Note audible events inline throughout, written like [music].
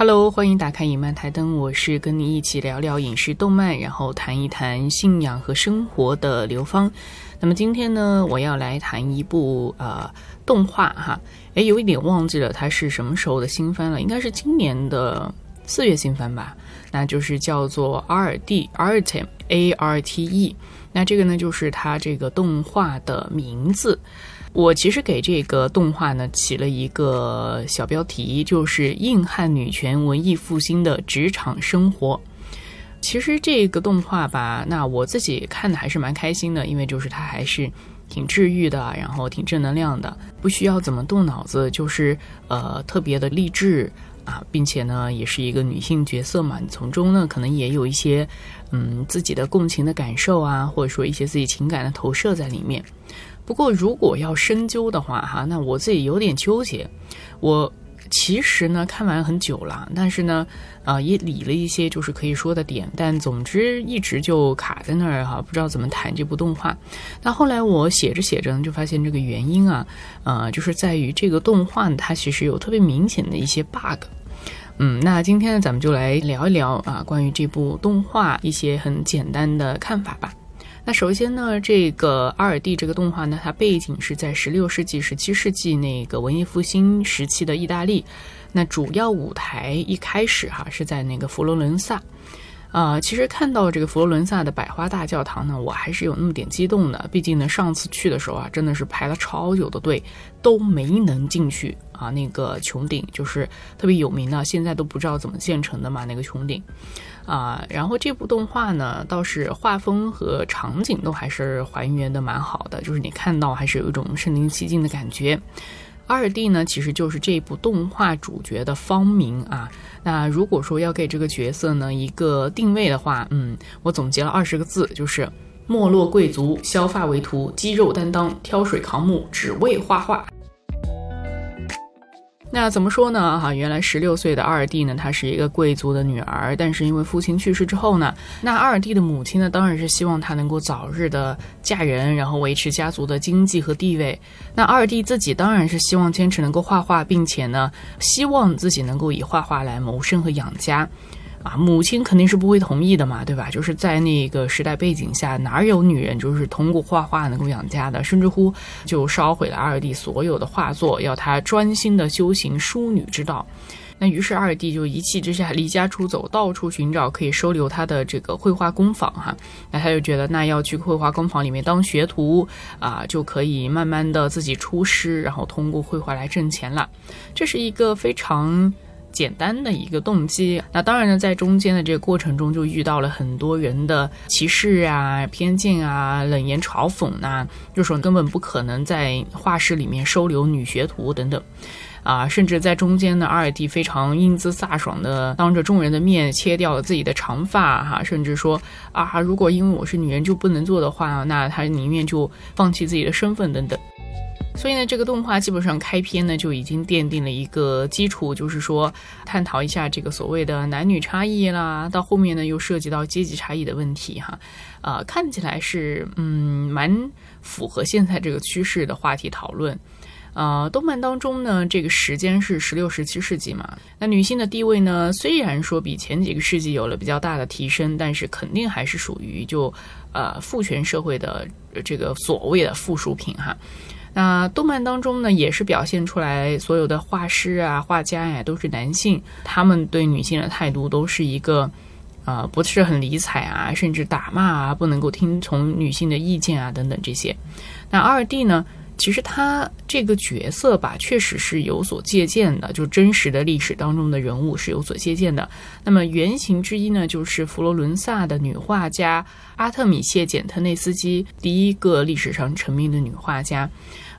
Hello，欢迎打开影漫台灯，我是跟你一起聊聊影视动漫，然后谈一谈信仰和生活的刘芳。那么今天呢，我要来谈一部呃动画哈，诶，有一点忘记了它是什么时候的新番了，应该是今年的四月新番吧，那就是叫做 R D Artem A R T E，那这个呢就是它这个动画的名字。我其实给这个动画呢起了一个小标题，就是硬汉女权文艺复兴的职场生活。其实这个动画吧，那我自己看的还是蛮开心的，因为就是它还是挺治愈的，然后挺正能量的，不需要怎么动脑子，就是呃特别的励志啊，并且呢也是一个女性角色嘛，你从中呢可能也有一些嗯自己的共情的感受啊，或者说一些自己情感的投射在里面。不过，如果要深究的话，哈，那我自己有点纠结。我其实呢看完很久了，但是呢，啊，也理了一些就是可以说的点，但总之一直就卡在那儿哈，不知道怎么谈这部动画。那后来我写着写着呢，就发现这个原因啊，呃，就是在于这个动画它其实有特别明显的一些 bug。嗯，那今天呢，咱们就来聊一聊啊，关于这部动画一些很简单的看法吧。那首先呢，这个阿尔蒂这个动画呢，它背景是在十六世纪、十七世纪那个文艺复兴时期的意大利。那主要舞台一开始哈是在那个佛罗伦萨。啊，其实看到这个佛罗伦萨的百花大教堂呢，我还是有那么点激动的。毕竟呢，上次去的时候啊，真的是排了超久的队，都没能进去啊。那个穹顶就是特别有名的，现在都不知道怎么建成的嘛，那个穹顶。啊，然后这部动画呢，倒是画风和场景都还是还原的蛮好的，就是你看到还是有一种身临其境的感觉。二弟呢，其实就是这部动画主角的芳名啊。那如果说要给这个角色呢一个定位的话，嗯，我总结了二十个字，就是没落贵族，削发为徒，肌肉担当，挑水扛木，只为画画。那怎么说呢？哈，原来十六岁的二弟呢，她是一个贵族的女儿，但是因为父亲去世之后呢，那二弟的母亲呢，当然是希望她能够早日的嫁人，然后维持家族的经济和地位。那二弟自己当然是希望坚持能够画画，并且呢，希望自己能够以画画来谋生和养家。啊，母亲肯定是不会同意的嘛，对吧？就是在那个时代背景下，哪有女人就是通过画画能够养家的？甚至乎就烧毁了二弟所有的画作，要他专心的修行淑女之道。那于是二弟就一气之下离家出走，到处寻找可以收留他的这个绘画工坊哈。那他就觉得，那要去绘画工坊里面当学徒啊，就可以慢慢的自己出师，然后通过绘画来挣钱了。这是一个非常。简单的一个动机，那当然呢，在中间的这个过程中，就遇到了很多人的歧视啊、偏见啊、冷言嘲讽呐，就说根本不可能在画室里面收留女学徒等等，啊，甚至在中间呢，阿尔蒂非常英姿飒爽的当着众人的面切掉了自己的长发，哈，甚至说啊，如果因为我是女人就不能做的话，那他宁愿就放弃自己的身份等等。所以呢，这个动画基本上开篇呢就已经奠定了一个基础，就是说探讨一下这个所谓的男女差异啦。到后面呢又涉及到阶级差异的问题哈，啊，看起来是嗯蛮符合现在这个趋势的话题讨论。呃，动漫当中呢，这个时间是十六、十七世纪嘛，那女性的地位呢，虽然说比前几个世纪有了比较大的提升，但是肯定还是属于就呃父权社会的这个所谓的附属品哈。那动漫当中呢，也是表现出来所有的画师啊、画家呀都是男性，他们对女性的态度都是一个，呃，不是很理睬啊，甚至打骂啊，不能够听从女性的意见啊，等等这些。那二弟呢？其实他这个角色吧，确实是有所借鉴的，就真实的历史当中的人物是有所借鉴的。那么原型之一呢，就是佛罗伦萨的女画家阿特米谢·简特内斯基，第一个历史上成名的女画家。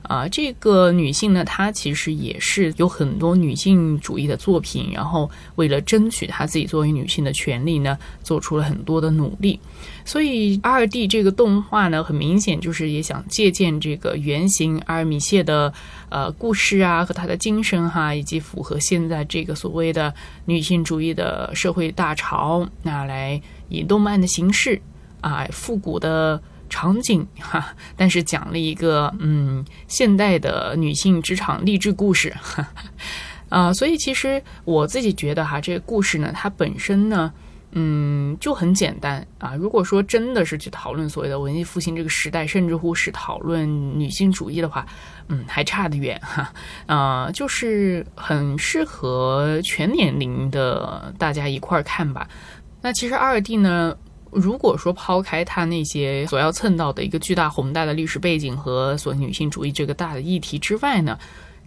啊，这个女性呢，她其实也是有很多女性主义的作品，然后为了争取她自己作为女性的权利呢，做出了很多的努力。所以二 D 这个动画呢，很明显就是也想借鉴这个原型阿尔米谢的呃故事啊和她的精神哈，以及符合现在这个所谓的女性主义的社会大潮，那来以动漫的形式啊复古的。场景哈，[laughs] 但是讲了一个嗯现代的女性职场励志故事，[laughs] 啊，所以其实我自己觉得哈，这个故事呢，它本身呢。嗯，就很简单啊。如果说真的是去讨论所谓的文艺复兴这个时代，甚至乎是讨论女性主义的话，嗯，还差得远哈。啊，就是很适合全年龄的大家一块儿看吧。那其实二弟呢，如果说抛开他那些所要蹭到的一个巨大宏大的历史背景和所女性主义这个大的议题之外呢。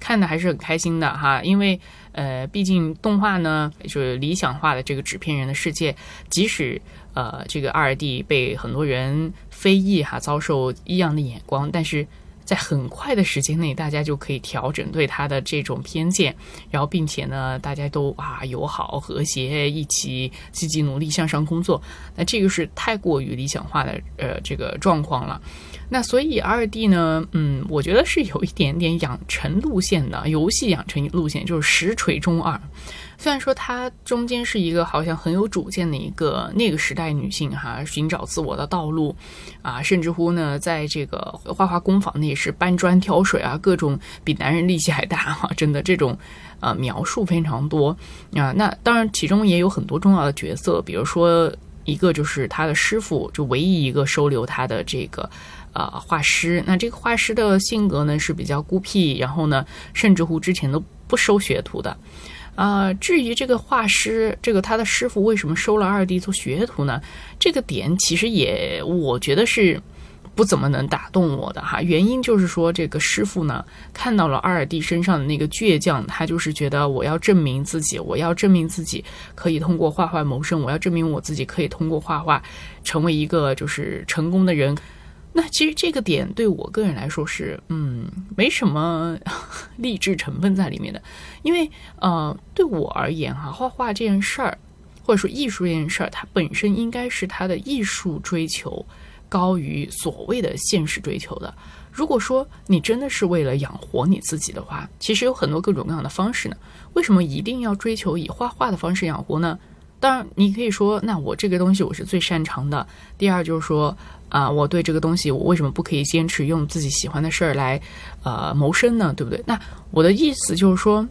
看的还是很开心的哈，因为呃，毕竟动画呢就是理想化的这个纸片人的世界，即使呃这个二弟被很多人非议哈，遭受异样的眼光，但是。在很快的时间内，大家就可以调整对他的这种偏见，然后并且呢，大家都啊友好和谐，一起积极努力向上工作。那这个是太过于理想化的呃这个状况了。那所以二弟呢，嗯，我觉得是有一点点养成路线的，游戏养成路线就是实锤中二。虽然说她中间是一个好像很有主见的一个那个时代女性哈，寻找自我的道路啊，甚至乎呢，在这个画画工坊那也是搬砖挑水啊，各种比男人力气还大哈，[laughs] 真的这种呃描述非常多啊。那当然其中也有很多重要的角色，比如说一个就是他的师傅，就唯一一个收留他的这个呃画师。那这个画师的性格呢是比较孤僻，然后呢，甚至乎之前都不收学徒的。啊，至于这个画师，这个他的师傅为什么收了二弟做学徒呢？这个点其实也，我觉得是不怎么能打动我的哈。原因就是说，这个师傅呢看到了二弟身上的那个倔强，他就是觉得我要证明自己，我要证明自己可以通过画画谋生，我要证明我自己可以通过画画成为一个就是成功的人。那其实这个点对我个人来说是，嗯，没什么 [laughs] 励志成分在里面的，因为呃，对我而言哈，画画这件事儿，或者说艺术这件事儿，它本身应该是它的艺术追求高于所谓的现实追求的。如果说你真的是为了养活你自己的话，其实有很多各种各样的方式呢。为什么一定要追求以画画的方式养活呢？当然，你可以说，那我这个东西我是最擅长的。第二就是说。啊，我对这个东西，我为什么不可以坚持用自己喜欢的事儿来，呃，谋生呢？对不对？那我的意思就是说，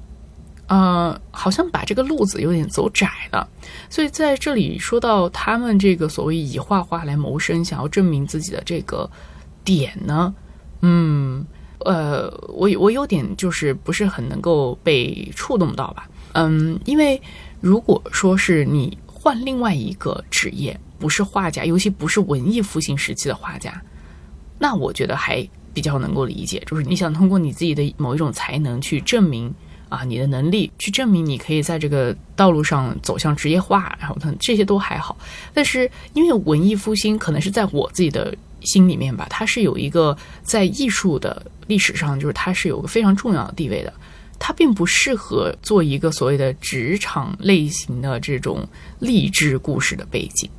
呃，好像把这个路子有点走窄了。所以在这里说到他们这个所谓以画画来谋生，想要证明自己的这个点呢，嗯，呃，我我有点就是不是很能够被触动到吧？嗯，因为如果说是你换另外一个职业。不是画家，尤其不是文艺复兴时期的画家，那我觉得还比较能够理解。就是你想通过你自己的某一种才能去证明啊，你的能力去证明你可以在这个道路上走向职业化，然后这些都还好。但是因为文艺复兴可能是在我自己的心里面吧，它是有一个在艺术的历史上，就是它是有个非常重要的地位的。它并不适合做一个所谓的职场类型的这种励志故事的背景。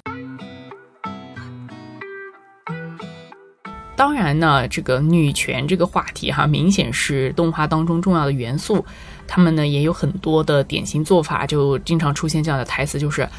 当然呢，这个女权这个话题哈，明显是动画当中重要的元素。他们呢也有很多的典型做法，就经常出现这样的台词，就是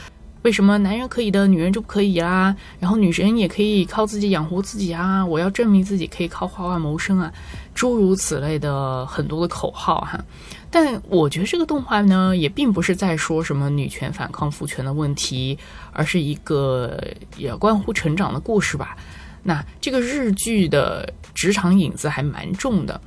为什么男人可以的，女人就不可以啦？然后女人也可以靠自己养活自己啊！我要证明自己可以靠画画谋生啊！诸如此类的很多的口号哈。但我觉得这个动画呢，也并不是在说什么女权反抗父权的问题，而是一个也关乎成长的故事吧。那这个日剧的职场影子还蛮重的，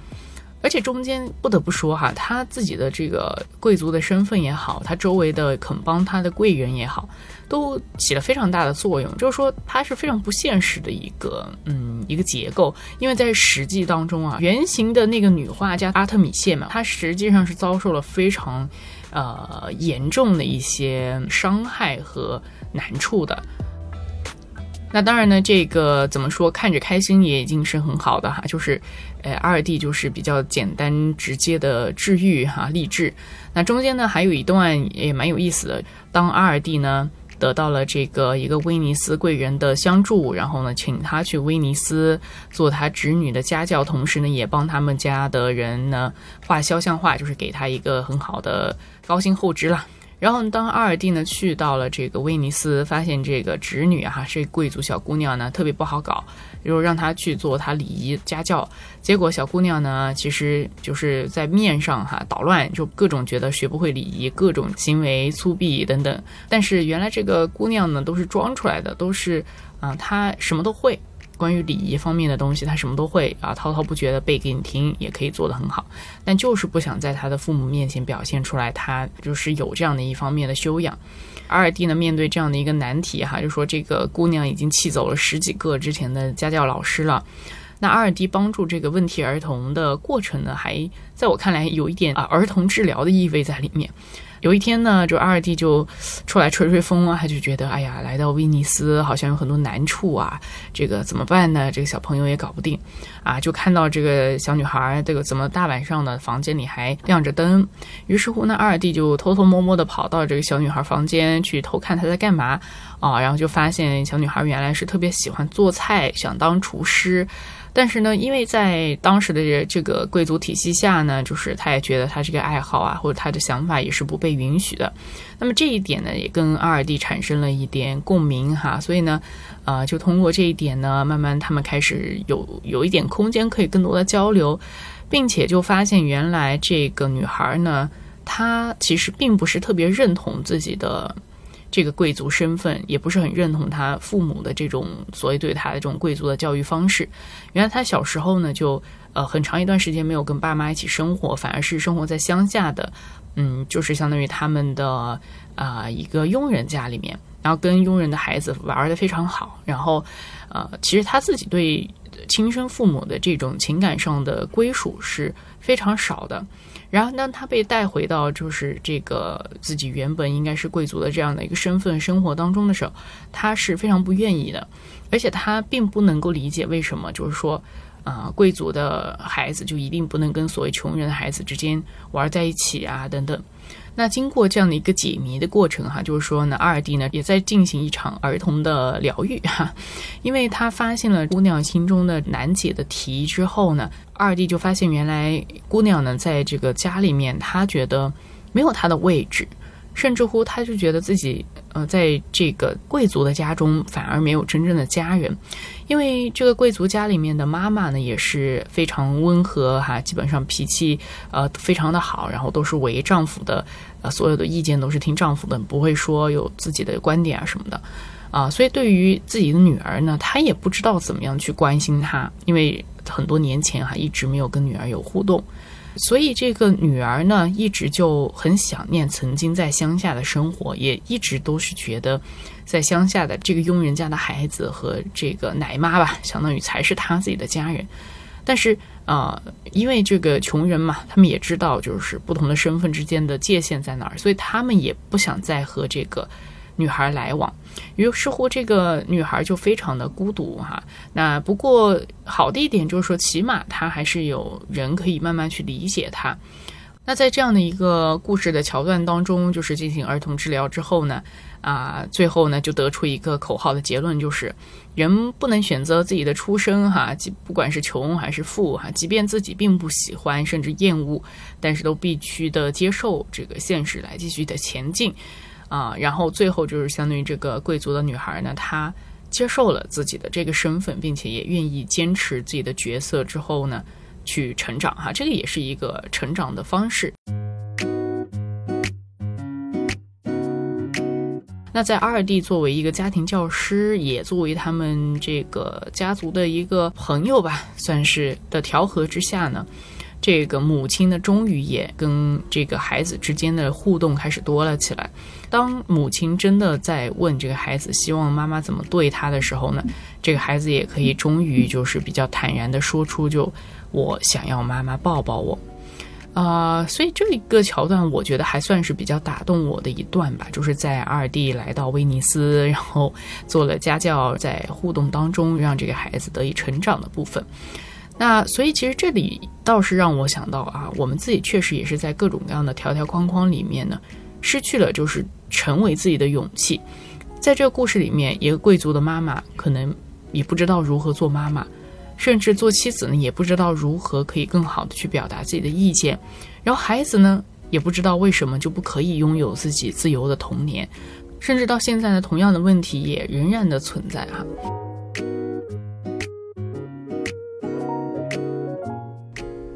而且中间不得不说哈，他自己的这个贵族的身份也好，他周围的肯帮他的贵人也好，都起了非常大的作用。就是说，他是非常不现实的一个嗯一个结构，因为在实际当中啊，原型的那个女画家阿特米谢嘛，她实际上是遭受了非常呃严重的一些伤害和难处的。那当然呢，这个怎么说，看着开心也已经是很好的哈。就是，呃，二弟就是比较简单直接的治愈哈，励志。那中间呢，还有一段也蛮有意思的。当阿尔蒂呢得到了这个一个威尼斯贵人的相助，然后呢，请他去威尼斯做他侄女的家教，同时呢，也帮他们家的人呢画肖像画，就是给他一个很好的高薪厚职了。[laughs] 然后当阿尔蒂呢去到了这个威尼斯，发现这个侄女哈，这贵族小姑娘呢特别不好搞，就让她去做她礼仪家教。结果小姑娘呢，其实就是在面上哈捣乱，就各种觉得学不会礼仪，各种行为粗鄙等等。但是原来这个姑娘呢都是装出来的，都是啊她什么都会。关于礼仪方面的东西，他什么都会啊，滔滔不绝的背给你听，也可以做得很好，但就是不想在他的父母面前表现出来，他就是有这样的一方面的修养。阿尔蒂呢，面对这样的一个难题哈，就说这个姑娘已经气走了十几个之前的家教老师了。那阿尔蒂帮助这个问题儿童的过程呢，还在我看来有一点啊儿童治疗的意味在里面。有一天呢，就二弟就出来吹吹风啊，他就觉得，哎呀，来到威尼斯好像有很多难处啊，这个怎么办呢？这个小朋友也搞不定，啊，就看到这个小女孩，这个怎么大晚上的房间里还亮着灯？于是乎呢，二弟就偷偷摸摸的跑到这个小女孩房间去偷看她在干嘛啊，然后就发现小女孩原来是特别喜欢做菜，想当厨师。但是呢，因为在当时的这个贵族体系下呢，就是他也觉得他这个爱好啊，或者他的想法也是不被允许的。那么这一点呢，也跟阿尔蒂产生了一点共鸣哈。所以呢，呃，就通过这一点呢，慢慢他们开始有有一点空间可以更多的交流，并且就发现原来这个女孩呢，她其实并不是特别认同自己的。这个贵族身份也不是很认同他父母的这种所谓对他的这种贵族的教育方式。原来他小时候呢，就呃很长一段时间没有跟爸妈一起生活，反而是生活在乡下的，嗯，就是相当于他们的啊一个佣人家里面，然后跟佣人的孩子玩的非常好。然后呃，其实他自己对亲生父母的这种情感上的归属是非常少的。然后，当他被带回到就是这个自己原本应该是贵族的这样的一个身份生活当中的时候，他是非常不愿意的，而且他并不能够理解为什么，就是说，啊，贵族的孩子就一定不能跟所谓穷人的孩子之间玩在一起啊，等等。那经过这样的一个解谜的过程哈，就是说呢，阿尔蒂呢也在进行一场儿童的疗愈哈，因为他发现了姑娘心中的难解的题之后呢，阿尔蒂就发现原来姑娘呢在这个家里面，她觉得没有她的位置。甚至乎，他就觉得自己，呃，在这个贵族的家中反而没有真正的家人，因为这个贵族家里面的妈妈呢也是非常温和哈，基本上脾气呃非常的好，然后都是为丈夫的，啊，所有的意见都是听丈夫的，不会说有自己的观点啊什么的，啊，所以对于自己的女儿呢，她也不知道怎么样去关心她，因为很多年前哈一直没有跟女儿有互动。所以这个女儿呢，一直就很想念曾经在乡下的生活，也一直都是觉得，在乡下的这个佣人家的孩子和这个奶妈吧，相当于才是她自己的家人。但是啊，因为这个穷人嘛，他们也知道就是不同的身份之间的界限在哪儿，所以他们也不想再和这个。女孩来往，于是乎这个女孩就非常的孤独哈。那不过好的一点就是说，起码她还是有人可以慢慢去理解她。那在这样的一个故事的桥段当中，就是进行儿童治疗之后呢，啊，最后呢就得出一个口号的结论，就是人不能选择自己的出身哈，即不管是穷还是富哈，即便自己并不喜欢甚至厌恶，但是都必须的接受这个现实来继续的前进。啊，然后最后就是相当于这个贵族的女孩呢，她接受了自己的这个身份，并且也愿意坚持自己的角色之后呢，去成长哈，这个也是一个成长的方式。那在二弟作为一个家庭教师，也作为他们这个家族的一个朋友吧，算是的调和之下呢。这个母亲呢，终于也跟这个孩子之间的互动开始多了起来。当母亲真的在问这个孩子希望妈妈怎么对他的时候呢，这个孩子也可以终于就是比较坦然的说出，就我想要妈妈抱抱我。啊，所以这一个桥段，我觉得还算是比较打动我的一段吧，就是在二弟来到威尼斯，然后做了家教，在互动当中让这个孩子得以成长的部分。那所以其实这里倒是让我想到啊，我们自己确实也是在各种各样的条条框框里面呢，失去了就是成为自己的勇气。在这个故事里面，一个贵族的妈妈可能也不知道如何做妈妈，甚至做妻子呢也不知道如何可以更好的去表达自己的意见。然后孩子呢也不知道为什么就不可以拥有自己自由的童年，甚至到现在呢，同样的问题也仍然的存在哈。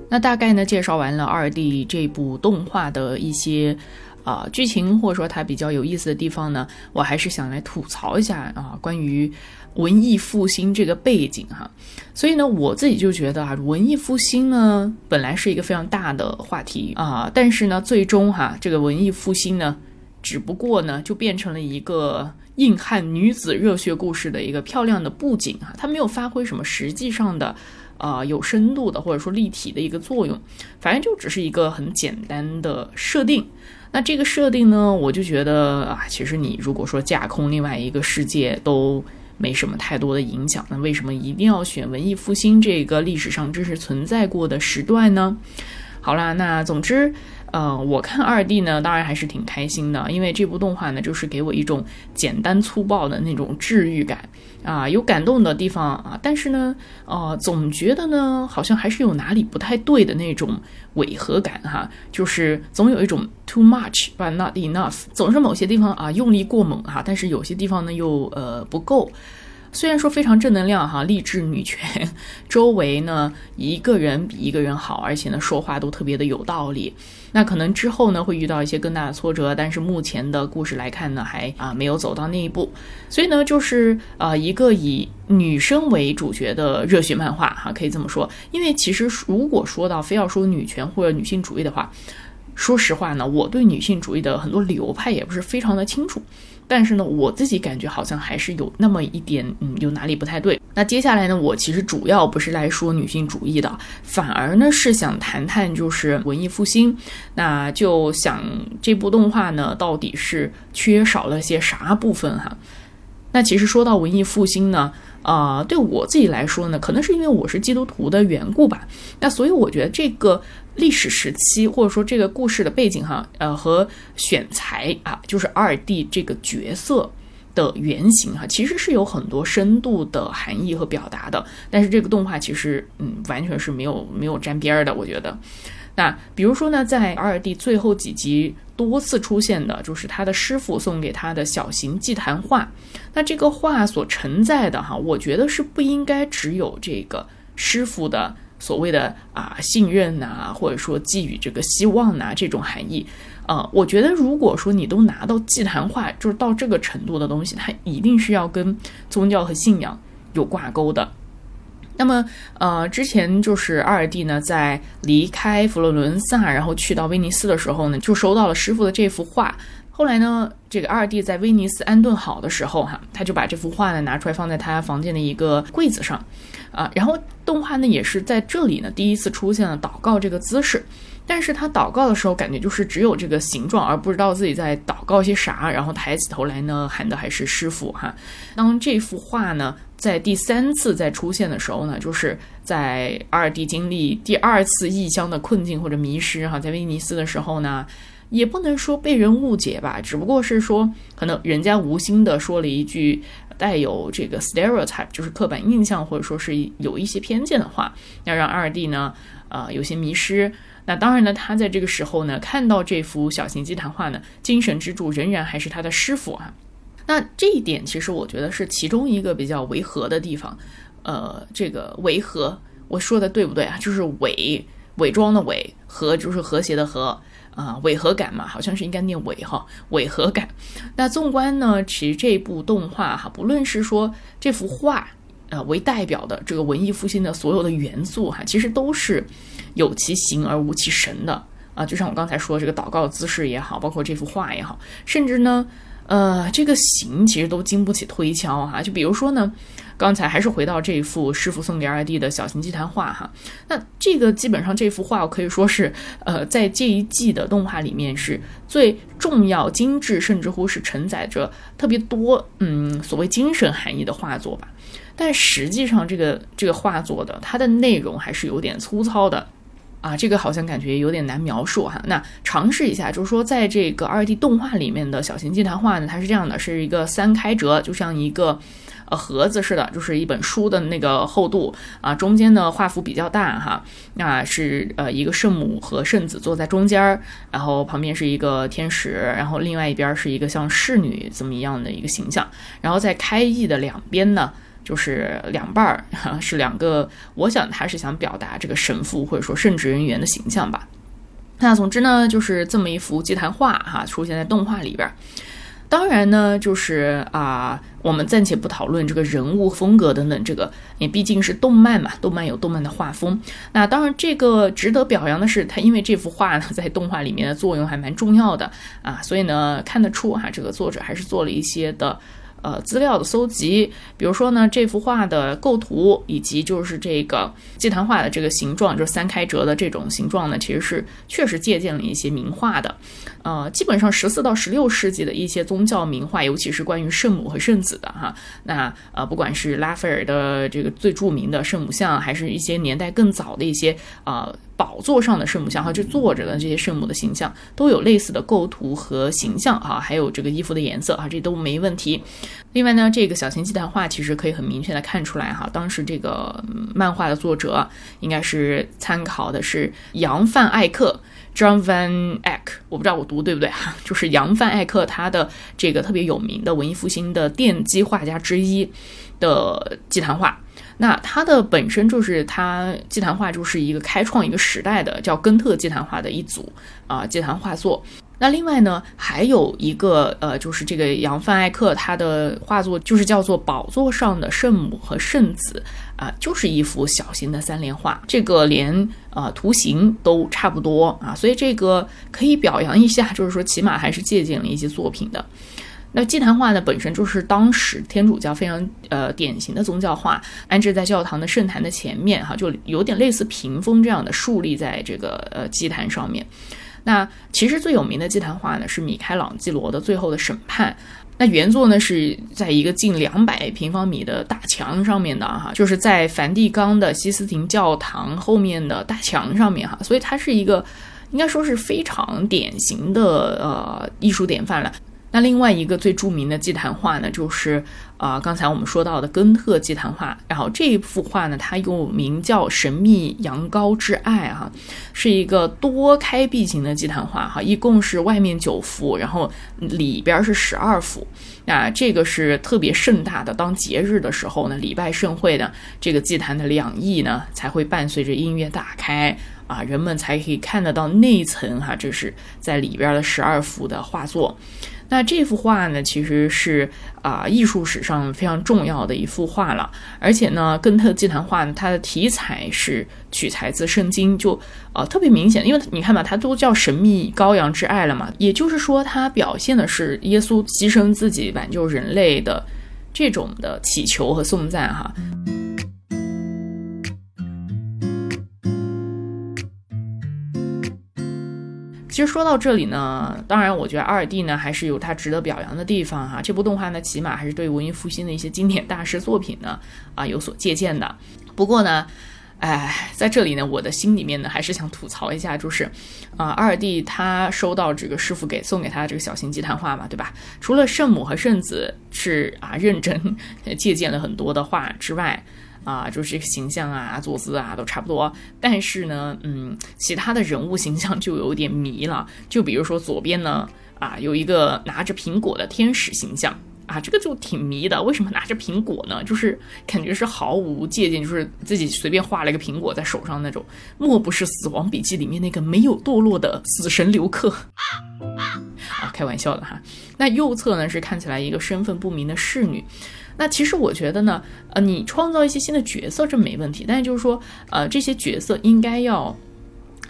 那大概呢，介绍完了二 D 这部动画的一些啊剧情，或者说它比较有意思的地方呢，我还是想来吐槽一下啊，关于文艺复兴这个背景哈。所以呢，我自己就觉得啊，文艺复兴呢，本来是一个非常大的话题啊，但是呢，最终哈，这个文艺复兴呢，只不过呢，就变成了一个硬汉女子热血故事的一个漂亮的布景哈，它没有发挥什么实际上的。啊，有深度的或者说立体的一个作用，反正就只是一个很简单的设定。那这个设定呢，我就觉得啊，其实你如果说架空另外一个世界都没什么太多的影响，那为什么一定要选文艺复兴这个历史上真实存在过的时段呢？好啦，那总之。呃，我看二 D 呢，当然还是挺开心的，因为这部动画呢，就是给我一种简单粗暴的那种治愈感啊，有感动的地方啊，但是呢，呃，总觉得呢，好像还是有哪里不太对的那种违和感哈，就是总有一种 too much but not enough，总是某些地方啊用力过猛哈，但是有些地方呢又呃不够。虽然说非常正能量哈，励志女权，[laughs] 周围呢一个人比一个人好，而且呢说话都特别的有道理。那可能之后呢会遇到一些更大的挫折，但是目前的故事来看呢，还啊没有走到那一步。所以呢，就是呃一个以女生为主角的热血漫画哈，可以这么说。因为其实如果说到非要说女权或者女性主义的话，说实话呢，我对女性主义的很多流派也不是非常的清楚。但是呢，我自己感觉好像还是有那么一点，嗯，有哪里不太对。那接下来呢，我其实主要不是来说女性主义的，反而呢是想谈谈就是文艺复兴。那就想这部动画呢，到底是缺少了些啥部分哈？那其实说到文艺复兴呢。啊，对我自己来说呢，可能是因为我是基督徒的缘故吧。那所以我觉得这个历史时期，或者说这个故事的背景哈，呃，和选材啊，就是二弟这个角色的原型哈，其实是有很多深度的含义和表达的。但是这个动画其实，嗯，完全是没有没有沾边儿的，我觉得。那比如说呢，在二弟最后几集多次出现的，就是他的师傅送给他的小型祭坛画。那这个画所承载的哈，我觉得是不应该只有这个师傅的所谓的啊信任呐，或者说寄予这个希望呐这种含义。呃，我觉得如果说你都拿到祭坛画，就是到这个程度的东西，它一定是要跟宗教和信仰有挂钩的。那么，呃，之前就是二弟呢，在离开佛罗伦萨，然后去到威尼斯的时候呢，就收到了师傅的这幅画。后来呢，这个二弟在威尼斯安顿好的时候，哈，他就把这幅画呢拿出来放在他房间的一个柜子上，啊，然后动画呢也是在这里呢第一次出现了祷告这个姿势。但是他祷告的时候，感觉就是只有这个形状，而不知道自己在祷告些啥。然后抬起头来呢，喊的还是师傅哈。当这幅画呢，在第三次再出现的时候呢，就是在二弟经历第二次异乡的困境或者迷失哈，在威尼斯的时候呢，也不能说被人误解吧，只不过是说可能人家无心的说了一句带有这个 stereotype，就是刻板印象或者说是有一些偏见的话，要让二弟呢，呃，有些迷失。那当然呢，他在这个时候呢，看到这幅小型祭坛画呢，精神支柱仍然还是他的师傅啊。那这一点其实我觉得是其中一个比较违和的地方。呃，这个违和，我说的对不对啊？就是伪伪装的伪和就是和谐的和啊，违和感嘛，好像是应该念违哈，违和感。那纵观呢，其实这部动画哈，不论是说这幅画。呃，为代表的这个文艺复兴的所有的元素哈，其实都是有其形而无其神的啊。就像我刚才说这个祷告姿势也好，包括这幅画也好，甚至呢，呃，这个形其实都经不起推敲哈。就比如说呢，刚才还是回到这幅师傅送给二弟的小型祭坛画哈，那这个基本上这幅画我可以说是呃，在这一季的动画里面是最重要、精致，甚至乎是承载着特别多嗯所谓精神含义的画作吧。但实际上，这个这个画作的它的内容还是有点粗糙的，啊，这个好像感觉有点难描述哈。那尝试一下，就是说在这个二 D 动画里面的小型祭坛画呢，它是这样的，是一个三开折，就像一个。呃，盒子似的，就是一本书的那个厚度啊，中间的画幅比较大哈，那是呃一个圣母和圣子坐在中间，然后旁边是一个天使，然后另外一边是一个像侍女这么一样的一个形象，然后在开翼的两边呢，就是两半儿 [laughs] 是两个，我想他是想表达这个神父或者说圣职人员的形象吧。那总之呢，就是这么一幅祭坛画哈，出现在动画里边。当然呢，就是啊，我们暂且不讨论这个人物风格等等，这个也毕竟是动漫嘛，动漫有动漫的画风。那当然，这个值得表扬的是，它因为这幅画呢，在动画里面的作用还蛮重要的啊，所以呢，看得出哈，这个作者还是做了一些的。呃，资料的搜集，比如说呢，这幅画的构图以及就是这个祭坛画的这个形状，就是三开折的这种形状呢，其实是确实借鉴了一些名画的。呃，基本上十四到十六世纪的一些宗教名画，尤其是关于圣母和圣子的哈，那呃，不管是拉斐尔的这个最著名的圣母像，还是一些年代更早的一些呃。宝座上的圣母像，哈，就坐着的这些圣母的形象，都有类似的构图和形象，哈，还有这个衣服的颜色，哈，这都没问题。另外呢，这个小型祭坛画其实可以很明确的看出来，哈，当时这个漫画的作者应该是参考的是杨范艾克 （John Van Eyck），我不知道我读对不对，哈，[laughs] 就是杨范艾克他的这个特别有名的文艺复兴的奠基画家之一的祭坛画。那它的本身就是它祭坛画，就是一个开创一个时代的叫根特祭坛画的一组啊祭坛画作。那另外呢，还有一个呃，就是这个杨范艾克他的画作，就是叫做宝座上的圣母和圣子啊，就是一幅小型的三联画，这个连呃图形都差不多啊，所以这个可以表扬一下，就是说起码还是借鉴了一些作品的。那祭坛画呢，本身就是当时天主教非常呃典型的宗教画，安置在教堂的圣坛的前面，哈，就有点类似屏风这样的竖立在这个呃祭坛上面。那其实最有名的祭坛画呢，是米开朗基罗的《最后的审判》。那原作呢是在一个近两百平方米的大墙上面的哈，就是在梵蒂冈的西斯廷教堂后面的大墙上面哈，所以它是一个应该说是非常典型的呃艺术典范了。那另外一个最著名的祭坛画呢，就是啊，刚才我们说到的根特祭坛画。然后这一幅画呢，它又名叫《神秘羊羔之爱》哈，是一个多开闭型的祭坛画哈，一共是外面九幅，然后里边是十二幅。那这个是特别盛大的，当节日的时候呢，礼拜盛会的这个祭坛的两翼呢，才会伴随着音乐打开啊，人们才可以看得到内层哈，这是在里边的十二幅的画作。那这幅画呢，其实是啊艺术史上非常重要的一幅画了。而且呢，根特祭坛画呢，它的题材是取材自圣经，就呃特别明显。因为你看吧，它都叫神秘羔羊之爱了嘛，也就是说，它表现的是耶稣牺牲自己挽救人类的这种的祈求和颂赞哈。其实说到这里呢，当然我觉得二弟呢还是有他值得表扬的地方哈。这部动画呢，起码还是对文艺复兴的一些经典大师作品呢啊有所借鉴的。不过呢，哎，在这里呢，我的心里面呢还是想吐槽一下，就是啊，二弟他收到这个师傅给送给他的这个小型祭坛画嘛，对吧？除了圣母和圣子是啊认真 [laughs] 借鉴了很多的画之外。啊，就是这个形象啊，坐姿啊，都差不多。但是呢，嗯，其他的人物形象就有点迷了。就比如说左边呢，啊，有一个拿着苹果的天使形象啊，这个就挺迷的。为什么拿着苹果呢？就是感觉是毫无借鉴，就是自己随便画了一个苹果在手上那种。莫不是《死亡笔记》里面那个没有堕落的死神刘克？[laughs] 啊，开玩笑的哈。那右侧呢，是看起来一个身份不明的侍女。那其实我觉得呢，呃，你创造一些新的角色这没问题，但是就是说，呃，这些角色应该要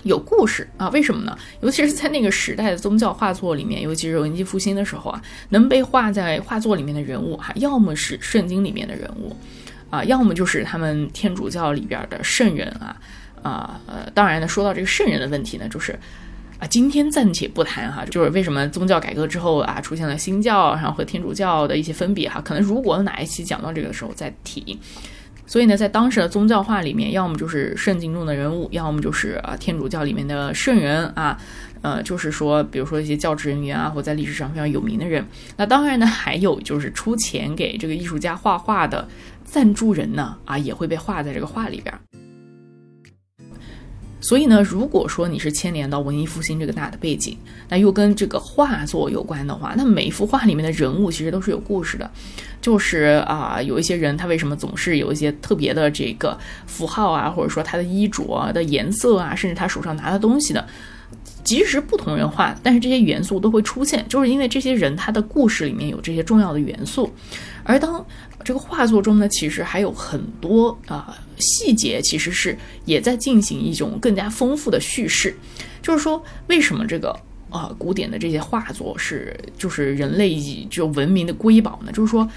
有故事啊？为什么呢？尤其是在那个时代的宗教画作里面，尤其是文艺复兴的时候啊，能被画在画作里面的人物哈，要么是圣经里面的人物，啊，要么就是他们天主教里边的圣人啊，啊，呃，当然呢，说到这个圣人的问题呢，就是。今天暂且不谈哈，就是为什么宗教改革之后啊，出现了新教，然后和天主教的一些分别哈，可能如果哪一期讲到这个时候再提。所以呢，在当时的宗教画里面，要么就是圣经中的人物，要么就是啊天主教里面的圣人啊，呃，就是说，比如说一些教职人员啊，或在历史上非常有名的人。那当然呢，还有就是出钱给这个艺术家画画的赞助人呢，啊，也会被画在这个画里边。所以呢，如果说你是牵连到文艺复兴这个大的背景，那又跟这个画作有关的话，那每一幅画里面的人物其实都是有故事的。就是啊，有一些人他为什么总是有一些特别的这个符号啊，或者说他的衣着的颜色啊，甚至他手上拿的东西的，即使不同人画，但是这些元素都会出现，就是因为这些人他的故事里面有这些重要的元素。而当这个画作中呢，其实还有很多啊细节，其实是也在进行一种更加丰富的叙事。就是说，为什么这个啊古典的这些画作是就是人类以就文明的瑰宝呢？就是说，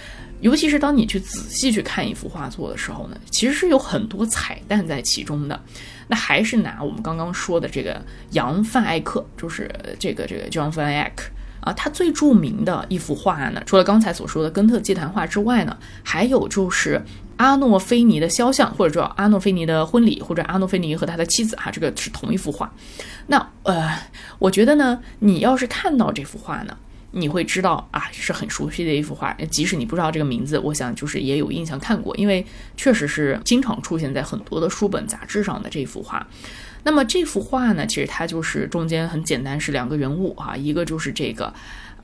尤其是当你去仔细去看一幅画作的时候呢，其实是有很多彩蛋在其中的。那还是拿我们刚刚说的这个杨范艾克，就是这个这个 John Van Eyck。啊，他最著名的一幅画呢，除了刚才所说的根特祭坛画之外呢，还有就是阿诺菲尼的肖像，或者说阿诺菲尼的婚礼，或者阿诺菲尼和他的妻子，哈，这个是同一幅画。那呃，我觉得呢，你要是看到这幅画呢，你会知道啊，是很熟悉的一幅画，即使你不知道这个名字，我想就是也有印象看过，因为确实是经常出现在很多的书本杂志上的这幅画。那么这幅画呢，其实它就是中间很简单，是两个人物啊，一个就是这个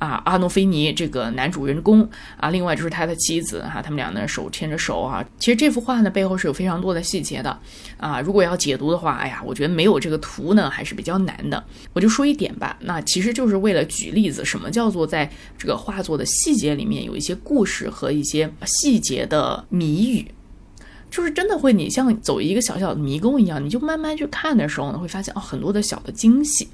啊阿诺菲尼这个男主人公啊，另外就是他的妻子哈，他们俩呢手牵着手啊。其实这幅画呢背后是有非常多的细节的啊，如果要解读的话，哎呀，我觉得没有这个图呢还是比较难的。我就说一点吧，那其实就是为了举例子，什么叫做在这个画作的细节里面有一些故事和一些细节的谜语。就是真的会，你像走一个小小的迷宫一样，你就慢慢去看的时候呢，会发现哦，很多的小的惊喜，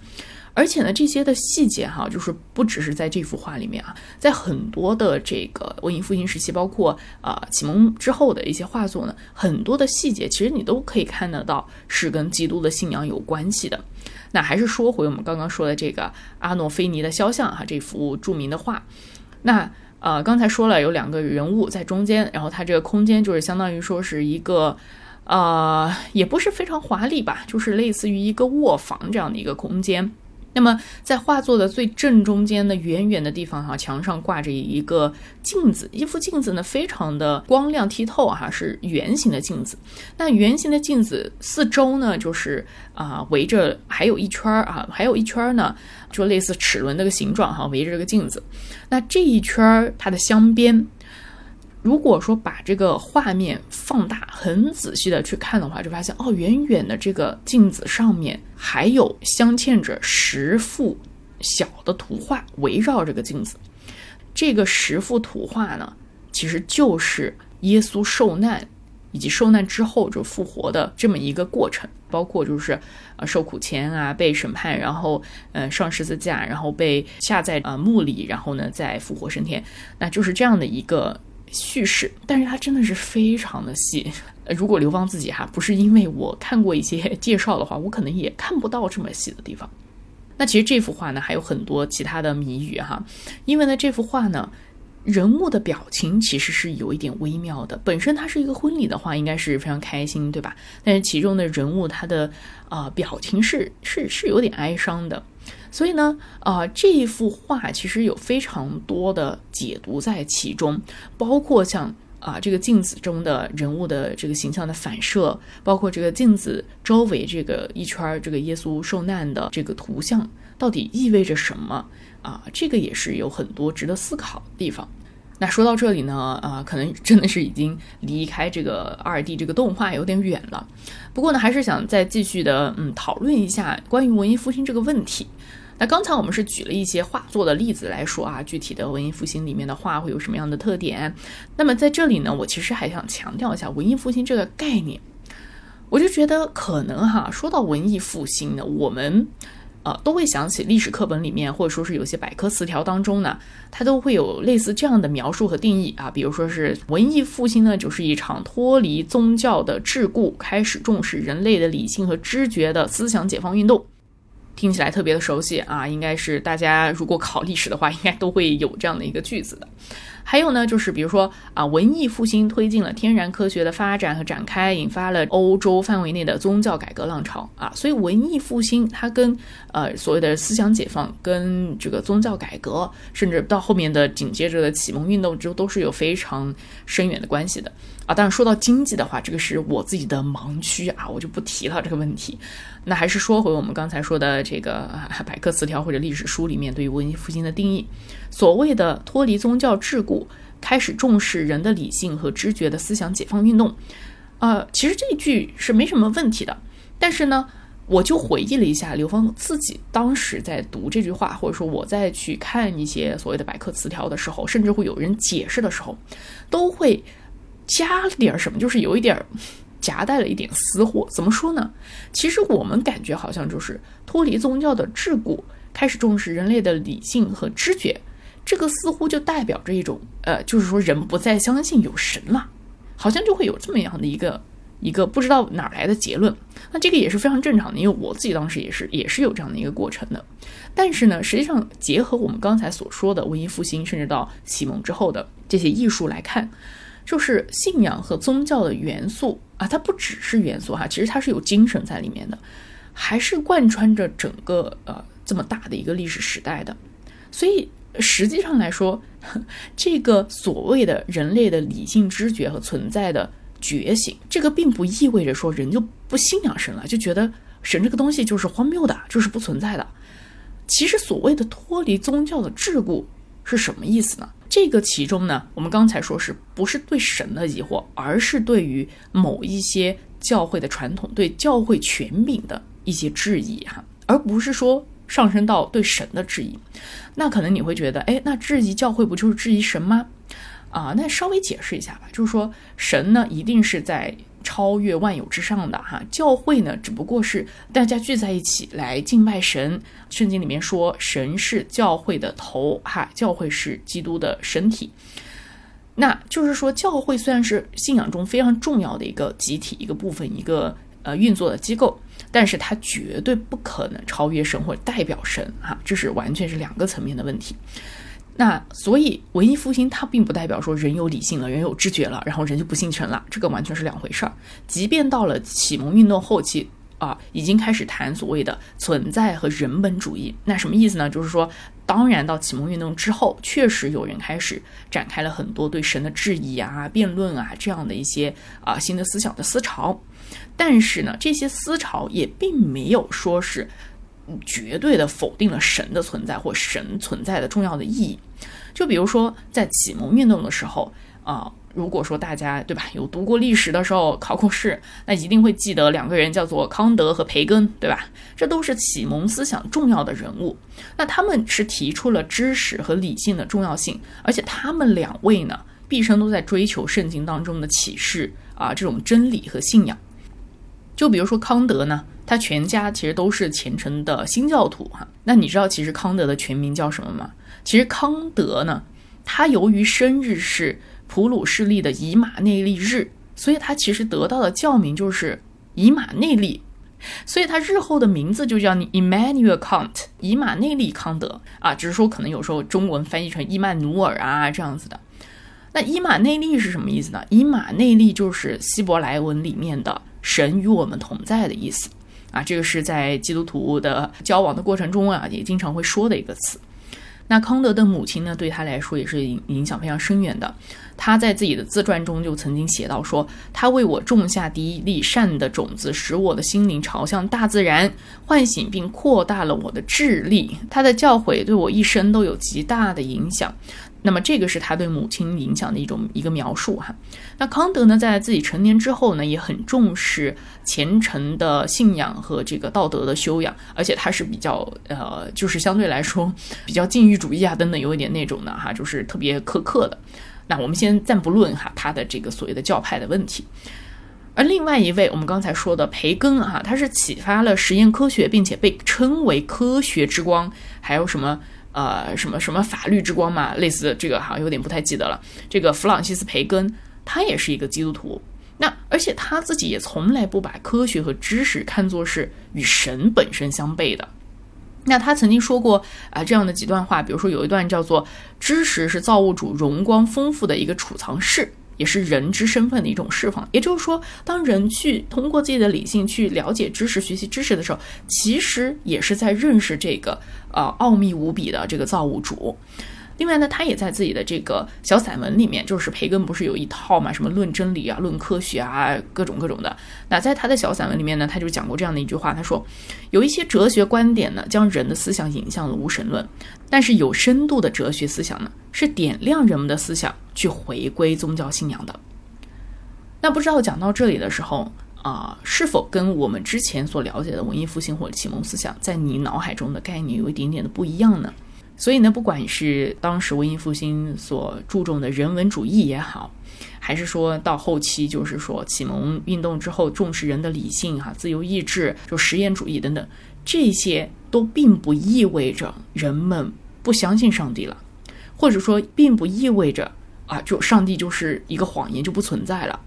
而且呢，这些的细节哈，就是不只是在这幅画里面啊，在很多的这个文艺复兴时期，包括啊启蒙之后的一些画作呢，很多的细节其实你都可以看得到是跟基督的信仰有关系的。那还是说回我们刚刚说的这个阿诺菲尼的肖像哈，这幅著名的画，那。呃，刚才说了有两个人物在中间，然后它这个空间就是相当于说是一个，呃，也不是非常华丽吧，就是类似于一个卧房这样的一个空间。那么，在画作的最正中间的远远的地方，哈，墙上挂着一个镜子，一副镜子呢，非常的光亮剔透，哈，是圆形的镜子。那圆形的镜子四周呢，就是啊，围着还有一圈儿啊，还有一圈儿呢，就类似齿轮那个形状，哈，围着这个镜子。那这一圈儿它的镶边。如果说把这个画面放大，很仔细的去看的话，就发现哦，远远的这个镜子上面还有镶嵌着十幅小的图画围绕这个镜子。这个十幅图画呢，其实就是耶稣受难以及受难之后就复活的这么一个过程，包括就是呃受苦前啊，被审判，然后呃上十字架，然后被下在呃墓里，然后呢再复活升天，那就是这样的一个。叙事，但是它真的是非常的细。如果刘芳自己哈不是因为我看过一些 [laughs] 介绍的话，我可能也看不到这么细的地方。那其实这幅画呢还有很多其他的谜语哈，因为呢这幅画呢人物的表情其实是有一点微妙的。本身它是一个婚礼的话，应该是非常开心，对吧？但是其中的人物他的啊表情是是是有点哀伤的。所以呢，啊，这一幅画其实有非常多的解读在其中，包括像啊这个镜子中的人物的这个形象的反射，包括这个镜子周围这个一圈这个耶稣受难的这个图像到底意味着什么啊？这个也是有很多值得思考的地方。那说到这里呢，啊，可能 [laughs] 真的是已经离开这个二 D 这个动画有点远了。不过呢，还是想再继续的嗯讨论一下关于文艺复兴这个问题。那刚才我们是举了一些画作的例子来说啊，具体的文艺复兴里面的画会有什么样的特点？那么在这里呢，我其实还想强调一下文艺复兴这个概念。我就觉得可能哈，说到文艺复兴呢，我们呃都会想起历史课本里面，或者说是有些百科词条当中呢，它都会有类似这样的描述和定义啊，比如说是文艺复兴呢，就是一场脱离宗教的桎梏，开始重视人类的理性和知觉的思想解放运动。听起来特别的熟悉啊，应该是大家如果考历史的话，应该都会有这样的一个句子的。还有呢，就是比如说啊，文艺复兴推进了天然科学的发展和展开，引发了欧洲范围内的宗教改革浪潮啊。所以文艺复兴它跟呃所谓的思想解放、跟这个宗教改革，甚至到后面的紧接着的启蒙运动，就都是有非常深远的关系的啊。当然说到经济的话，这个是我自己的盲区啊，我就不提了这个问题。那还是说回我们刚才说的这个百科词条或者历史书里面对于文艺复兴的定义，所谓的脱离宗教桎梏，开始重视人的理性和知觉的思想解放运动，呃，其实这句是没什么问题的。但是呢，我就回忆了一下刘芳自己当时在读这句话，或者说我在去看一些所谓的百科词条的时候，甚至会有人解释的时候，都会加点什么，就是有一点。夹带了一点私货，怎么说呢？其实我们感觉好像就是脱离宗教的桎梏，开始重视人类的理性和知觉，这个似乎就代表着一种，呃，就是说人不再相信有神了，好像就会有这么样的一个一个不知道哪来的结论。那这个也是非常正常的，因为我自己当时也是也是有这样的一个过程的。但是呢，实际上结合我们刚才所说的文艺复兴，甚至到启蒙之后的这些艺术来看。就是信仰和宗教的元素啊，它不只是元素哈，其实它是有精神在里面的，还是贯穿着整个呃这么大的一个历史时代的。所以实际上来说，[laughs] 这个所谓的人类的理性知觉和存在的觉醒，这个并不意味着说人就不信仰神了，就觉得神这个东西就是荒谬的，就是不存在的。其实所谓的脱离宗教的桎梏是什么意思呢？这个其中呢，我们刚才说是不是对神的疑惑，而是对于某一些教会的传统、对教会权柄的一些质疑哈，而不是说上升到对神的质疑。那可能你会觉得，哎，那质疑教会不就是质疑神吗？啊，那稍微解释一下吧，就是说神呢，一定是在。超越万有之上的哈教会呢，只不过是大家聚在一起来敬拜神。圣经里面说，神是教会的头哈，教会是基督的身体。那就是说，教会虽然是信仰中非常重要的一个集体、一个部分、一个呃运作的机构，但是它绝对不可能超越神或者代表神哈，这是完全是两个层面的问题。那所以文艺复兴它并不代表说人有理性了，人有知觉了，然后人就不信神了，这个完全是两回事儿。即便到了启蒙运动后期啊，已经开始谈所谓的存在和人本主义，那什么意思呢？就是说，当然到启蒙运动之后，确实有人开始展开了很多对神的质疑啊、辩论啊这样的一些啊新的思想的思潮，但是呢，这些思潮也并没有说是。绝对的否定了神的存在或神存在的重要的意义。就比如说，在启蒙运动的时候啊，如果说大家对吧有读过历史的时候考过试，那一定会记得两个人叫做康德和培根，对吧？这都是启蒙思想重要的人物。那他们是提出了知识和理性的重要性，而且他们两位呢，毕生都在追求圣经当中的启示啊，这种真理和信仰。就比如说康德呢。他全家其实都是虔诚的新教徒哈。那你知道其实康德的全名叫什么吗？其实康德呢，他由于生日是普鲁士历的以马内利日，所以他其实得到的教名就是以马内利，所以他日后的名字就叫你 Emmanuel Kant，以马内利康德啊。只是说可能有时候中文翻译成伊曼努尔啊这样子的。那以马内利是什么意思呢？以马内利就是希伯来文里面的神与我们同在的意思。啊，这个是在基督徒的交往的过程中啊，也经常会说的一个词。那康德的母亲呢，对他来说也是影影响非常深远的。他在自己的自传中就曾经写到说，他为我种下第一粒善的种子，使我的心灵朝向大自然，唤醒并扩大了我的智力。他的教诲对我一生都有极大的影响。那么这个是他对母亲影响的一种一个描述哈。那康德呢，在自己成年之后呢，也很重视虔诚的信仰和这个道德的修养，而且他是比较呃，就是相对来说比较禁欲主义啊等等，有一点那种的哈，就是特别苛刻的。那我们先暂不论哈他的这个所谓的教派的问题。而另外一位我们刚才说的培根啊，他是启发了实验科学，并且被称为科学之光，还有什么？呃，什么什么法律之光嘛，类似这个好像有点不太记得了。这个弗朗西斯培根，他也是一个基督徒，那而且他自己也从来不把科学和知识看作是与神本身相悖的。那他曾经说过啊这样的几段话，比如说有一段叫做“知识是造物主荣光丰富的一个储藏室”。也是人之身份的一种释放，也就是说，当人去通过自己的理性去了解知识、学习知识的时候，其实也是在认识这个呃奥秘无比的这个造物主。另外呢，他也在自己的这个小散文里面，就是培根不是有一套嘛，什么论真理啊、论科学啊，各种各种的。那在他的小散文里面呢，他就讲过这样的一句话，他说，有一些哲学观点呢，将人的思想引向了无神论，但是有深度的哲学思想呢，是点亮人们的思想去回归宗教信仰的。那不知道讲到这里的时候啊，是否跟我们之前所了解的文艺复兴或者启蒙思想，在你脑海中的概念有一点点的不一样呢？所以呢，不管是当时文艺复兴所注重的人文主义也好，还是说到后期就是说启蒙运动之后重视人的理性哈、自由意志、就实验主义等等，这些都并不意味着人们不相信上帝了，或者说并不意味着啊，就上帝就是一个谎言就不存在了，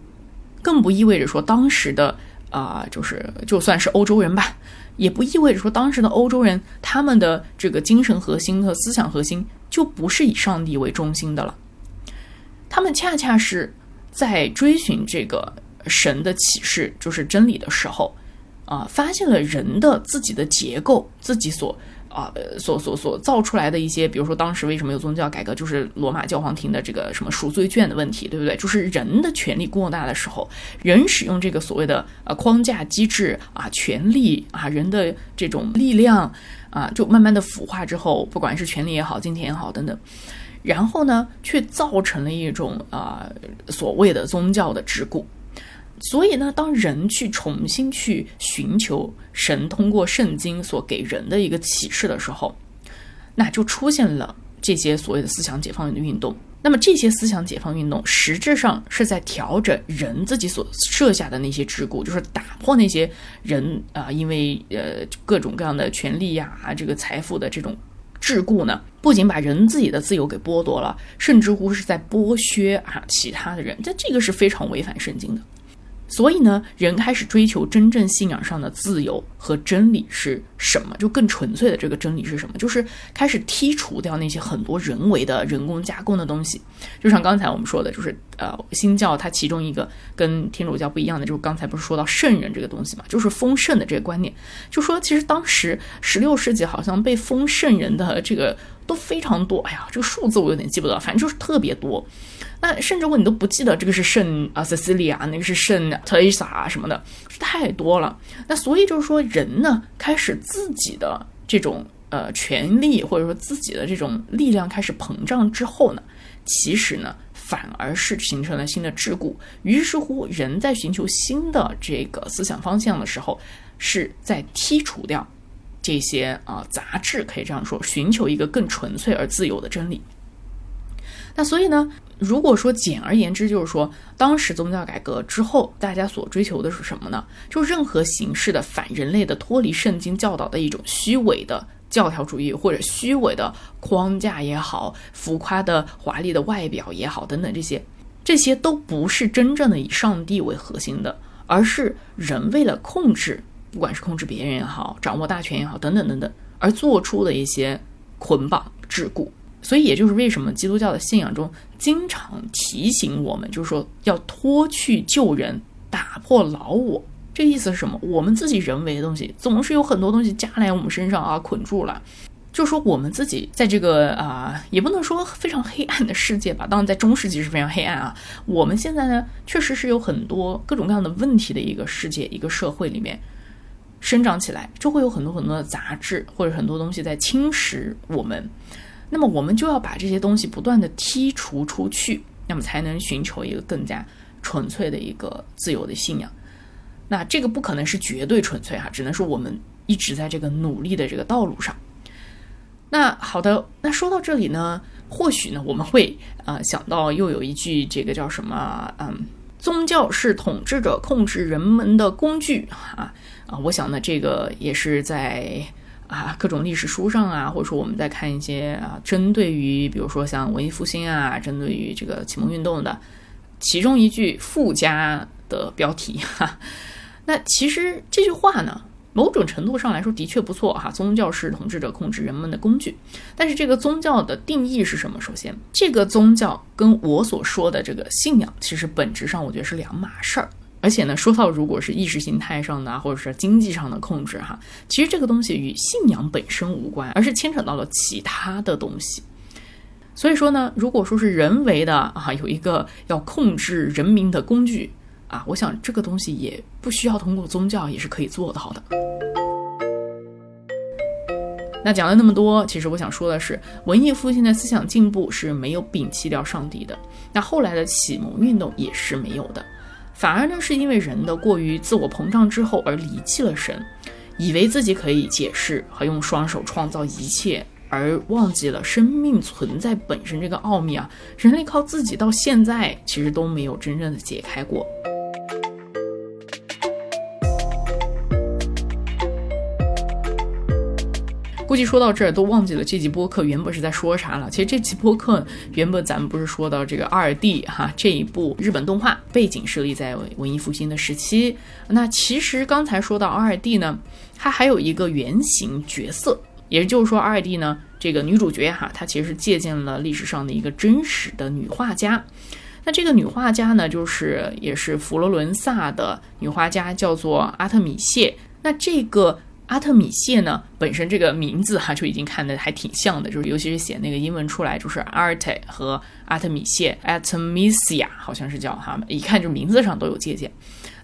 更不意味着说当时的啊，就是就算是欧洲人吧。也不意味着说，当时的欧洲人他们的这个精神核心和思想核心就不是以上帝为中心的了。他们恰恰是在追寻这个神的启示，就是真理的时候，啊，发现了人的自己的结构，自己所。啊，所所所造出来的一些，比如说当时为什么有宗教改革，就是罗马教皇廷的这个什么赎罪券的问题，对不对？就是人的权力过大的时候，人使用这个所谓的呃框架机制啊，权力啊，人的这种力量啊，就慢慢的腐化之后，不管是权力也好，金钱也好等等，然后呢，却造成了一种啊所谓的宗教的桎梏。所以呢，当人去重新去寻求神通过圣经所给人的一个启示的时候，那就出现了这些所谓的思想解放的运动。那么这些思想解放运动实质上是在调整人自己所设下的那些桎梏，就是打破那些人啊，因为呃各种各样的权利呀、这个财富的这种桎梏呢，不仅把人自己的自由给剥夺了，甚至乎是在剥削啊其他的人。这这个是非常违反圣经的。所以呢，人开始追求真正信仰上的自由和真理是什么？就更纯粹的这个真理是什么？就是开始剔除掉那些很多人为的人工加工的东西。就像刚才我们说的，就是呃，新教它其中一个跟天主教不一样的，就是刚才不是说到圣人这个东西嘛，就是封圣的这个观念。就说其实当时十六世纪好像被封圣人的这个都非常多。哎呀，这个数字我有点记不得，反正就是特别多。那甚至乎你都不记得这个是圣啊，Cecilia，那个是圣 Teresa 什么的，是太多了。那所以就是说，人呢开始自己的这种呃权利或者说自己的这种力量开始膨胀之后呢，其实呢反而是形成了新的桎梏。于是乎，人在寻求新的这个思想方向的时候，是在剔除掉这些啊杂质，可以这样说，寻求一个更纯粹而自由的真理。那所以呢？如果说简而言之，就是说，当时宗教改革之后，大家所追求的是什么呢？就任何形式的反人类的、脱离圣经教导的一种虚伪的教条主义，或者虚伪的框架也好，浮夸的华丽的外表也好，等等这些，这些都不是真正的以上帝为核心的，而是人为了控制，不管是控制别人也好，掌握大权也好，等等等等，而做出的一些捆绑桎梏。所以，也就是为什么基督教的信仰中经常提醒我们，就是说要脱去旧人，打破老我。这意思是什么？我们自己人为的东西，总是有很多东西加来我们身上啊，捆住了。就说我们自己在这个啊，也不能说非常黑暗的世界吧。当然，在中世纪是非常黑暗啊。我们现在呢，确实是有很多各种各样的问题的一个世界、一个社会里面生长起来，就会有很多很多的杂质或者很多东西在侵蚀我们。那么我们就要把这些东西不断的剔除出去，那么才能寻求一个更加纯粹的一个自由的信仰。那这个不可能是绝对纯粹哈，只能说我们一直在这个努力的这个道路上。那好的，那说到这里呢，或许呢我们会啊想到又有一句这个叫什么？嗯，宗教是统治者控制人们的工具啊啊！我想呢这个也是在。啊，各种历史书上啊，或者说我们在看一些啊，针对于比如说像文艺复兴啊，针对于这个启蒙运动的，其中一句附加的标题哈。那其实这句话呢，某种程度上来说的确不错哈。宗教是统治者控制人们的工具，但是这个宗教的定义是什么？首先，这个宗教跟我所说的这个信仰，其实本质上我觉得是两码事儿。而且呢，说到如果是意识形态上的或者是经济上的控制哈，其实这个东西与信仰本身无关，而是牵扯到了其他的东西。所以说呢，如果说是人为的啊，有一个要控制人民的工具啊，我想这个东西也不需要通过宗教也是可以做到的。那讲了那么多，其实我想说的是，文艺复兴的思想进步是没有摒弃掉上帝的，那后来的启蒙运动也是没有的。反而呢，是因为人的过于自我膨胀之后而离弃了神，以为自己可以解释和用双手创造一切，而忘记了生命存在本身这个奥秘啊！人类靠自己到现在其实都没有真正的解开过。估计说到这儿都忘记了这集播客原本是在说啥了。其实这集播客原本咱们不是说到这个二 D 哈这一部日本动画背景设立在文艺复兴的时期。那其实刚才说到二 D 呢，它还有一个原型角色，也就是说二 D 呢这个女主角哈，她其实是借鉴了历史上的一个真实的女画家。那这个女画家呢，就是也是佛罗伦萨的女画家，叫做阿特米谢。那这个。阿特米谢呢，本身这个名字哈就已经看的还挺像的，就是尤其是写那个英文出来，就是 Arte 和阿特米谢 Artemisia 好像是叫哈，一看就名字上都有借鉴。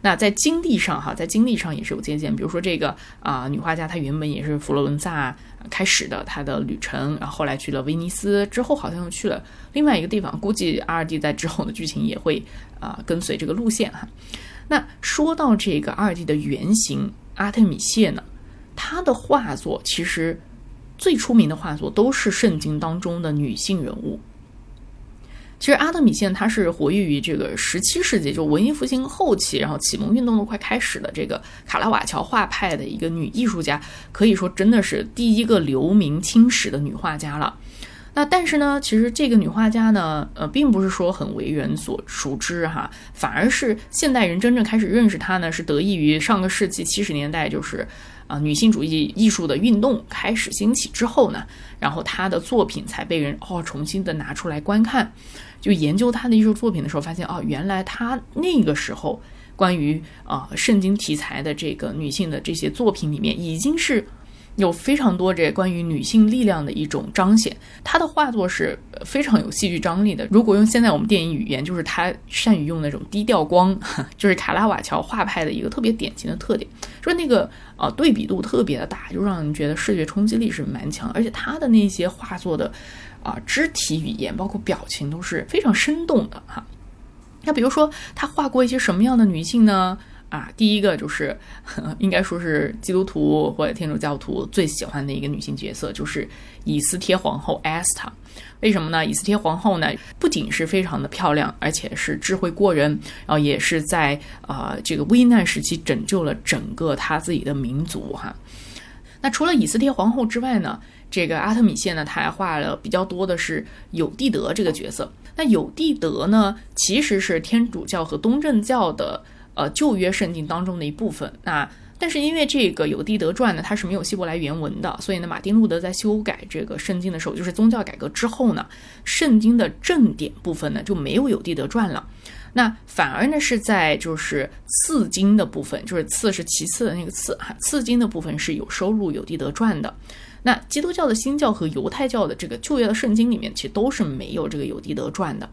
那在经历上哈，在经历上也是有借鉴，比如说这个啊女画家她原本也是佛罗伦萨开始的她的旅程，然后后来去了威尼斯，之后好像又去了另外一个地方，估计阿尔蒂在之后的剧情也会啊跟随这个路线哈。那说到这个阿尔蒂的原型阿特米谢呢？他的画作其实最出名的画作都是圣经当中的女性人物。其实阿德米线他是活跃于这个十七世纪，就文艺复兴后期，然后启蒙运动都快开始的这个卡拉瓦乔画派的一个女艺术家，可以说真的是第一个留名青史的女画家了。那但是呢，其实这个女画家呢，呃，并不是说很为人所熟知哈，反而是现代人真正开始认识她呢，是得益于上个世纪七十年代就是。啊，女性主义艺术的运动开始兴起之后呢，然后她的作品才被人哦重新的拿出来观看。就研究她的艺术作品的时候，发现哦，原来她那个时候关于啊圣经题材的这个女性的这些作品里面，已经是。有非常多这关于女性力量的一种彰显，她的画作是非常有戏剧张力的。如果用现在我们电影语言，就是她善于用那种低调光，[laughs] 就是卡拉瓦乔画派的一个特别典型的特点。说那个呃对比度特别的大，就让人觉得视觉冲击力是蛮强。而且她的那些画作的啊肢体语言，包括表情都是非常生动的哈。那比如说她画过一些什么样的女性呢？啊，第一个就是应该说是基督徒或者天主教徒最喜欢的一个女性角色，就是以斯帖皇后 Esther。为什么呢？以斯帖皇后呢，不仅是非常的漂亮，而且是智慧过人，然后也是在啊这个危难时期拯救了整个他自己的民族哈。那除了以斯帖皇后之外呢，这个阿特米谢呢，他还画了比较多的是有蒂德这个角色。那有蒂德呢，其实是天主教和东正教的。呃，旧约圣经当中的一部分。那但是因为这个有地德传呢，它是没有希伯来原文的，所以呢，马丁路德在修改这个圣经的时候，就是宗教改革之后呢，圣经的正典部分呢就没有有地德传了。那反而呢是在就是次经的部分，就是次是其次的那个次哈，次经的部分是有收录有地德传的。那基督教的新教和犹太教的这个旧约的圣经里面，其实都是没有这个有地德传的。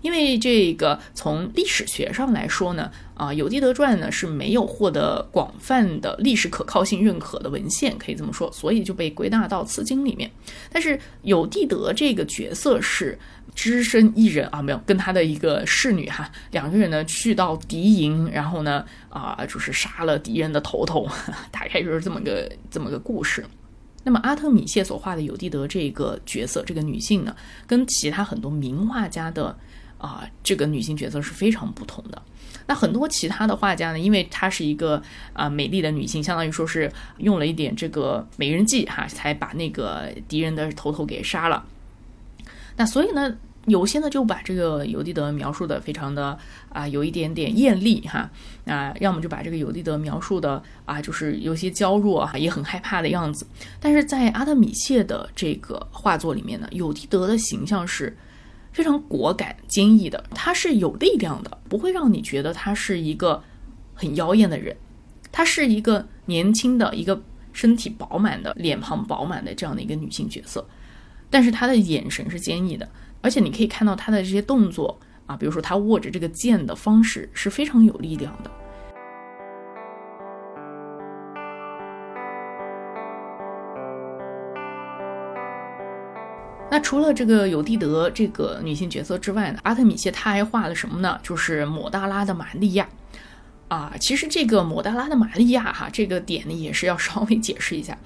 因为这个从历史学上来说呢，啊，《有地德传》呢是没有获得广泛的历史可靠性认可的文献，可以这么说，所以就被归纳到次经里面。但是有地德这个角色是只身一人啊，没有跟他的一个侍女哈，两个人呢去到敌营，然后呢啊，就是杀了敌人的头头，[laughs] 大概就是这么个这么个故事。那么阿特米谢所画的有地德这个角色，这个女性呢，跟其他很多名画家的。啊，这个女性角色是非常不同的。那很多其他的画家呢，因为她是一个啊美丽的女性，相当于说是用了一点这个美人计哈，才把那个敌人的头头给杀了。那所以呢，有些呢就把这个尤蒂德描述的非常的啊，有一点点艳丽哈啊，要么就把这个尤蒂德描述的啊，就是有些娇弱哈，也很害怕的样子。但是在阿特米谢的这个画作里面呢，尤蒂德的形象是非常果敢、坚毅的，他是有力量的，不会让你觉得他是一个很妖艳的人，他是一个年轻的一个身体饱满的、脸庞饱满的这样的一个女性角色，但是她的眼神是坚毅的。而且你可以看到他的这些动作啊，比如说他握着这个剑的方式是非常有力量的。除了这个有蒂德这个女性角色之外呢，阿特米谢他还画了什么呢？就是抹大拉的玛利亚。啊，其实这个抹大拉的玛利亚哈，这个点呢也是要稍微解释一下。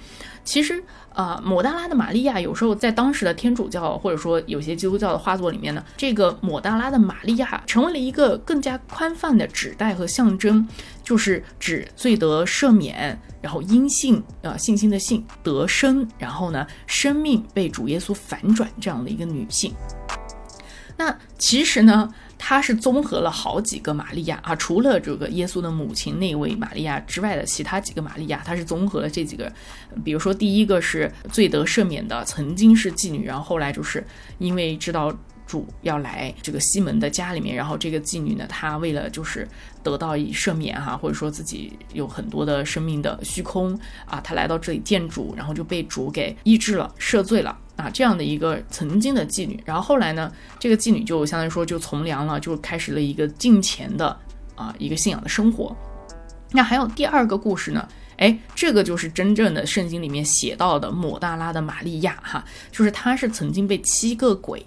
其实，啊，抹大拉的玛利亚有时候在当时的天主教或者说有些基督教的画作里面呢，这个抹大拉的玛利亚成为了一个更加宽泛的指代和象征，就是指罪得赦免，然后因信，呃，信心的信得生，然后呢，生命被主耶稣反转这样的一个女性。那其实呢？她是综合了好几个玛利亚啊，除了这个耶稣的母亲那位玛利亚之外的其他几个玛利亚，她是综合了这几个。比如说，第一个是罪得赦免的，曾经是妓女，然后后来就是因为知道主要来这个西门的家里面，然后这个妓女呢，她为了就是得到以赦免哈，或者说自己有很多的生命的虚空啊，她来到这里见主，然后就被主给医治了，赦罪了。啊，这样的一个曾经的妓女，然后后来呢，这个妓女就相当于说就从良了，就开始了一个敬虔的啊一个信仰的生活。那还有第二个故事呢，哎，这个就是真正的圣经里面写到的抹大拉的玛利亚哈，就是她是曾经被七个鬼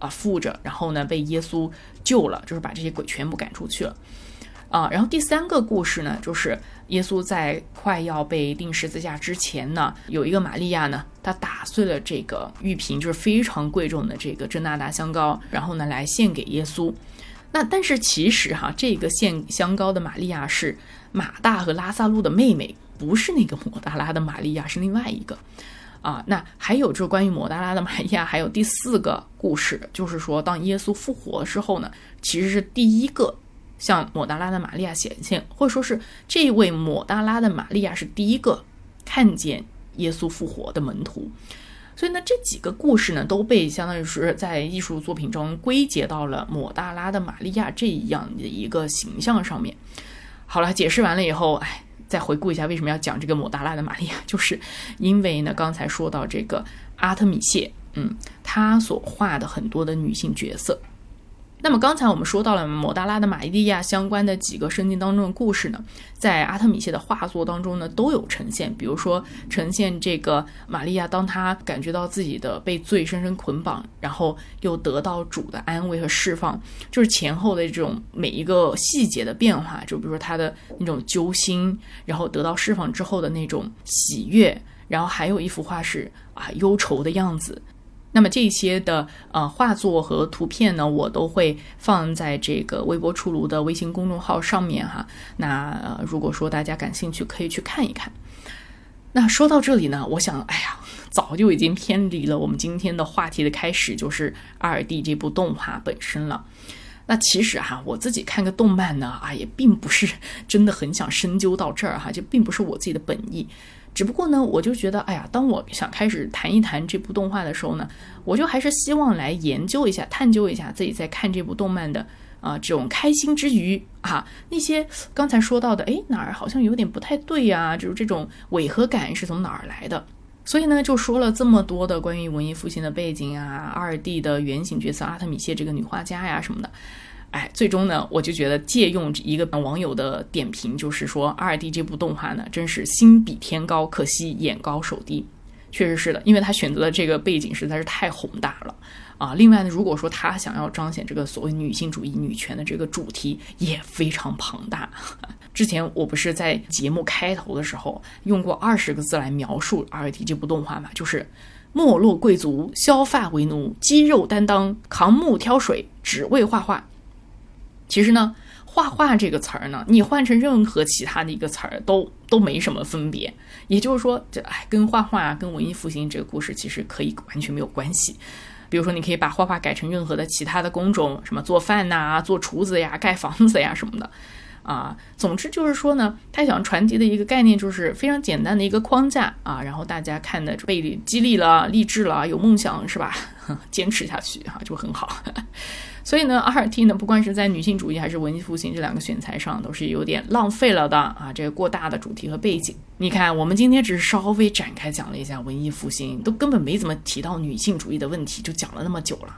啊附着，然后呢被耶稣救了，就是把这些鬼全部赶出去了。啊，然后第三个故事呢，就是耶稣在快要被钉十字架之前呢，有一个玛利亚呢，她打碎了这个玉瓶，就是非常贵重的这个真纳达香膏，然后呢来献给耶稣。那但是其实哈，这个献香膏的玛利亚是马大和拉萨路的妹妹，不是那个抹大拉的玛利亚，是另外一个。啊，那还有就是关于抹大拉的玛利亚，还有第四个故事，就是说当耶稣复活之后呢，其实是第一个。向抹大拉的玛利亚显现，或者说是这位抹大拉的玛利亚是第一个看见耶稣复活的门徒，所以呢，这几个故事呢都被相当于是在艺术作品中归结到了抹大拉的玛利亚这样的一个形象上面。好了，解释完了以后，哎，再回顾一下为什么要讲这个抹大拉的玛利亚，就是因为呢，刚才说到这个阿特米谢，嗯，他所画的很多的女性角色。那么刚才我们说到了抹大拉的玛利亚相关的几个圣经当中的故事呢，在阿特米谢的画作当中呢都有呈现。比如说呈现这个玛利亚，当她感觉到自己的被罪深深捆绑，然后又得到主的安慰和释放，就是前后的这种每一个细节的变化。就比如说她的那种揪心，然后得到释放之后的那种喜悦，然后还有一幅画是啊忧愁的样子。那么这些的呃画作和图片呢，我都会放在这个微博出炉的微信公众号上面哈。那、如果说大家感兴趣，可以去看一看。那说到这里呢，我想，哎呀，早就已经偏离了我们今天的话题的开始，就是《阿尔蒂》这部动画本身了。那其实哈，我自己看个动漫呢，啊，也并不是真的很想深究到这儿哈，就并不是我自己的本意。只不过呢，我就觉得，哎呀，当我想开始谈一谈这部动画的时候呢，我就还是希望来研究一下、探究一下自己在看这部动漫的啊这种开心之余啊，那些刚才说到的，哎哪儿好像有点不太对呀，就是这种违和感是从哪儿来的？所以呢，就说了这么多的关于文艺复兴的背景啊，二 D 的原型角色阿特米谢这个女画家呀什么的。哎，最终呢，我就觉得借用一个网友的点评，就是说《二 D》这部动画呢，真是心比天高，可惜眼高手低。确实是的，因为他选择的这个背景实在是太宏大了啊。另外呢，如果说他想要彰显这个所谓女性主义、女权的这个主题，也非常庞大。[laughs] 之前我不是在节目开头的时候用过二十个字来描述《二 D》这部动画嘛？就是没落贵族，削发为奴，肌肉担当，扛木挑水，只为画画。其实呢，画画这个词儿呢，你换成任何其他的一个词儿都都没什么分别。也就是说，这哎，跟画画、跟文艺复兴这个故事其实可以完全没有关系。[laughs] 比如说，你可以把画画改成任何的其他的工种，什么做饭呐、做厨子呀、盖房子呀什么的。啊，总之就是说呢，他想传递的一个概念就是非常简单的一个框架啊，然后大家看的被激励了、励志了、有梦想是吧？[laughs] 坚持下去哈就很好。[laughs] 所以呢，RT 呢，不管是在女性主义还是文艺复兴这两个选材上，都是有点浪费了的啊。这个过大的主题和背景，你看，我们今天只是稍微展开讲了一下文艺复兴，都根本没怎么提到女性主义的问题，就讲了那么久了。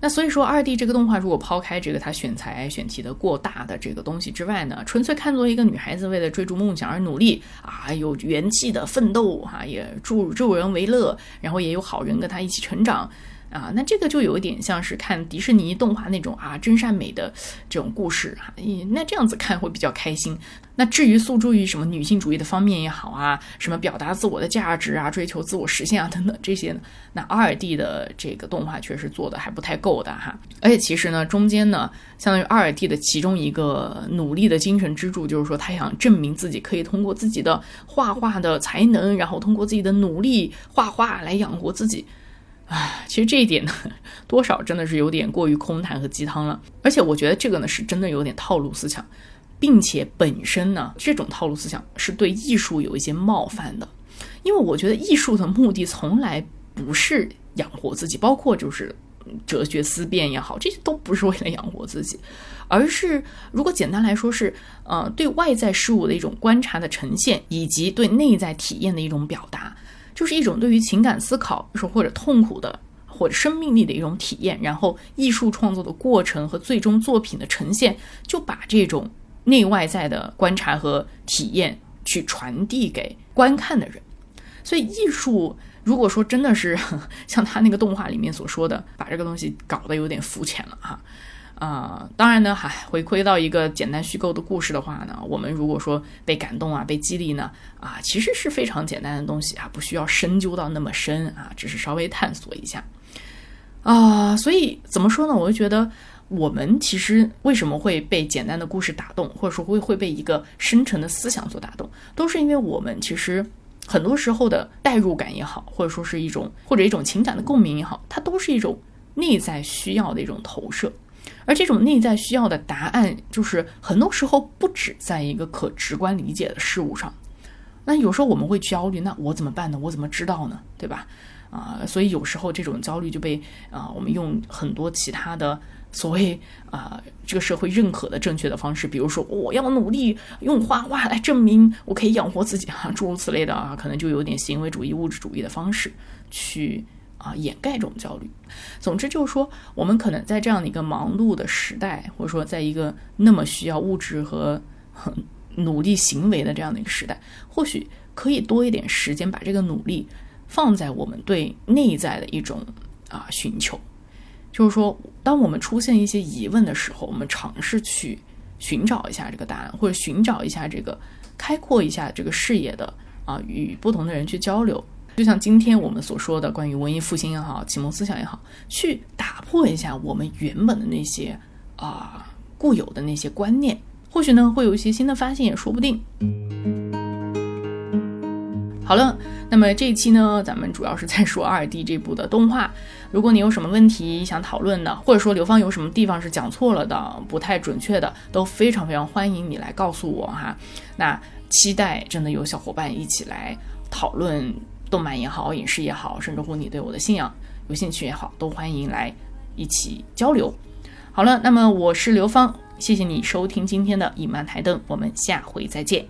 那所以说，二弟这个动画如果抛开这个他选材选题的过大的这个东西之外呢，纯粹看作一个女孩子为了追逐梦想而努力啊，有元气的奋斗哈，也助助人为乐，然后也有好人跟她一起成长。啊，那这个就有一点像是看迪士尼动画那种啊真善美的这种故事哈，那这样子看会比较开心。那至于诉诸于什么女性主义的方面也好啊，什么表达自我的价值啊，追求自我实现啊等等这些呢，那二 D 的这个动画确实做的还不太够的哈。而且其实呢，中间呢，相当于二 D 的其中一个努力的精神支柱，就是说他想证明自己可以通过自己的画画的才能，然后通过自己的努力画画来养活自己。唉，其实这一点呢，多少真的是有点过于空谈和鸡汤了。而且我觉得这个呢，是真的有点套路思想，并且本身呢，这种套路思想是对艺术有一些冒犯的。因为我觉得艺术的目的从来不是养活自己，包括就是哲学思辨也好，这些都不是为了养活自己，而是如果简单来说是，呃，对外在事物的一种观察的呈现，以及对内在体验的一种表达。就是一种对于情感思考，说或者痛苦的，或者生命力的一种体验，然后艺术创作的过程和最终作品的呈现，就把这种内外在的观察和体验去传递给观看的人。所以，艺术如果说真的是 [laughs] 像他那个动画里面所说的，把这个东西搞得有点肤浅了哈。啊当然呢，还回归到一个简单虚构的故事的话呢，我们如果说被感动啊，被激励呢，啊，其实是非常简单的东西啊，不需要深究到那么深啊，只是稍微探索一下啊。所以怎么说呢？我就觉得我们其实为什么会被简单的故事打动，或者说会会被一个深沉的思想所打动，都是因为我们其实很多时候的代入感也好，或者说是一种或者一种情感的共鸣也好，它都是一种内在需要的一种投射。而这种内在需要的答案，就是很多时候不止在一个可直观理解的事物上。那有时候我们会焦虑，那我怎么办呢？我怎么知道呢？对吧？啊，所以有时候这种焦虑就被啊，我们用很多其他的所谓啊，这个社会认可的正确的方式，比如说我要努力用画画来证明我可以养活自己啊，诸如此类的啊，可能就有点行为主义、物质主义的方式去。啊，掩盖这种焦虑。总之就是说，我们可能在这样的一个忙碌的时代，或者说在一个那么需要物质和努力行为的这样的一个时代，或许可以多一点时间把这个努力放在我们对内在的一种啊寻求。就是说，当我们出现一些疑问的时候，我们尝试去寻找一下这个答案，或者寻找一下这个开阔一下这个视野的啊，与不同的人去交流。就像今天我们所说的，关于文艺复兴也好，启蒙思想也好，去打破一下我们原本的那些啊固有的那些观念，或许呢会有一些新的发现也说不定。好了，那么这一期呢，咱们主要是在说二 D 这部的动画。如果你有什么问题想讨论的，或者说刘芳有什么地方是讲错了的、不太准确的，都非常非常欢迎你来告诉我哈。那期待真的有小伙伴一起来讨论。动漫也好，影视也好，甚至乎你对我的信仰，有兴趣也好，都欢迎来一起交流。好了，那么我是刘芳，谢谢你收听今天的影漫台灯，我们下回再见。